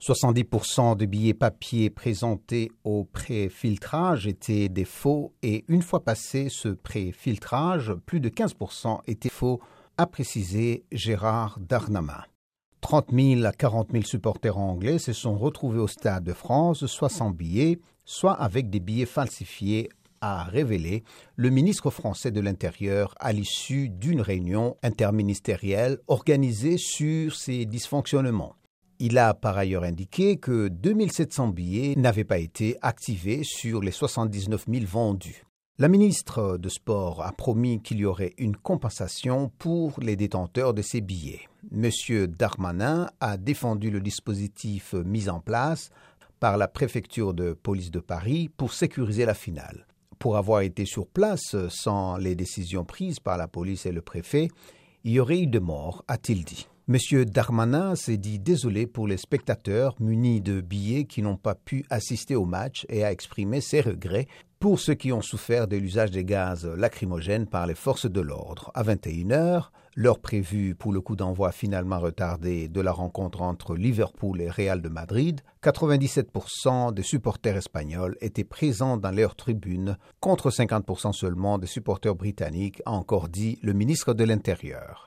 70% des billets papier présentés au pré-filtrage étaient des faux et une fois passé ce pré-filtrage, plus de 15% étaient faux, a précisé Gérard Darnama. 30 000 à 40 000 supporters anglais se sont retrouvés au Stade de France, soit sans billets, soit avec des billets falsifiés, a révélé le ministre français de l'Intérieur à l'issue d'une réunion interministérielle organisée sur ces dysfonctionnements. Il a par ailleurs indiqué que 2700 billets n'avaient pas été activés sur les 79 000 vendus. La ministre de Sport a promis qu'il y aurait une compensation pour les détenteurs de ces billets. M. Darmanin a défendu le dispositif mis en place par la préfecture de police de Paris pour sécuriser la finale. Pour avoir été sur place sans les décisions prises par la police et le préfet, il y aurait eu de morts, a-t-il dit. M. Darmanin s'est dit désolé pour les spectateurs munis de billets qui n'ont pas pu assister au match et a exprimé ses regrets pour ceux qui ont souffert de l'usage des gaz lacrymogènes par les forces de l'ordre. À 21h, l'heure prévue pour le coup d'envoi finalement retardé de la rencontre entre Liverpool et Real de Madrid, 97% des supporters espagnols étaient présents dans leur tribune, contre 50% seulement des supporters britanniques, a encore dit le ministre de l'Intérieur.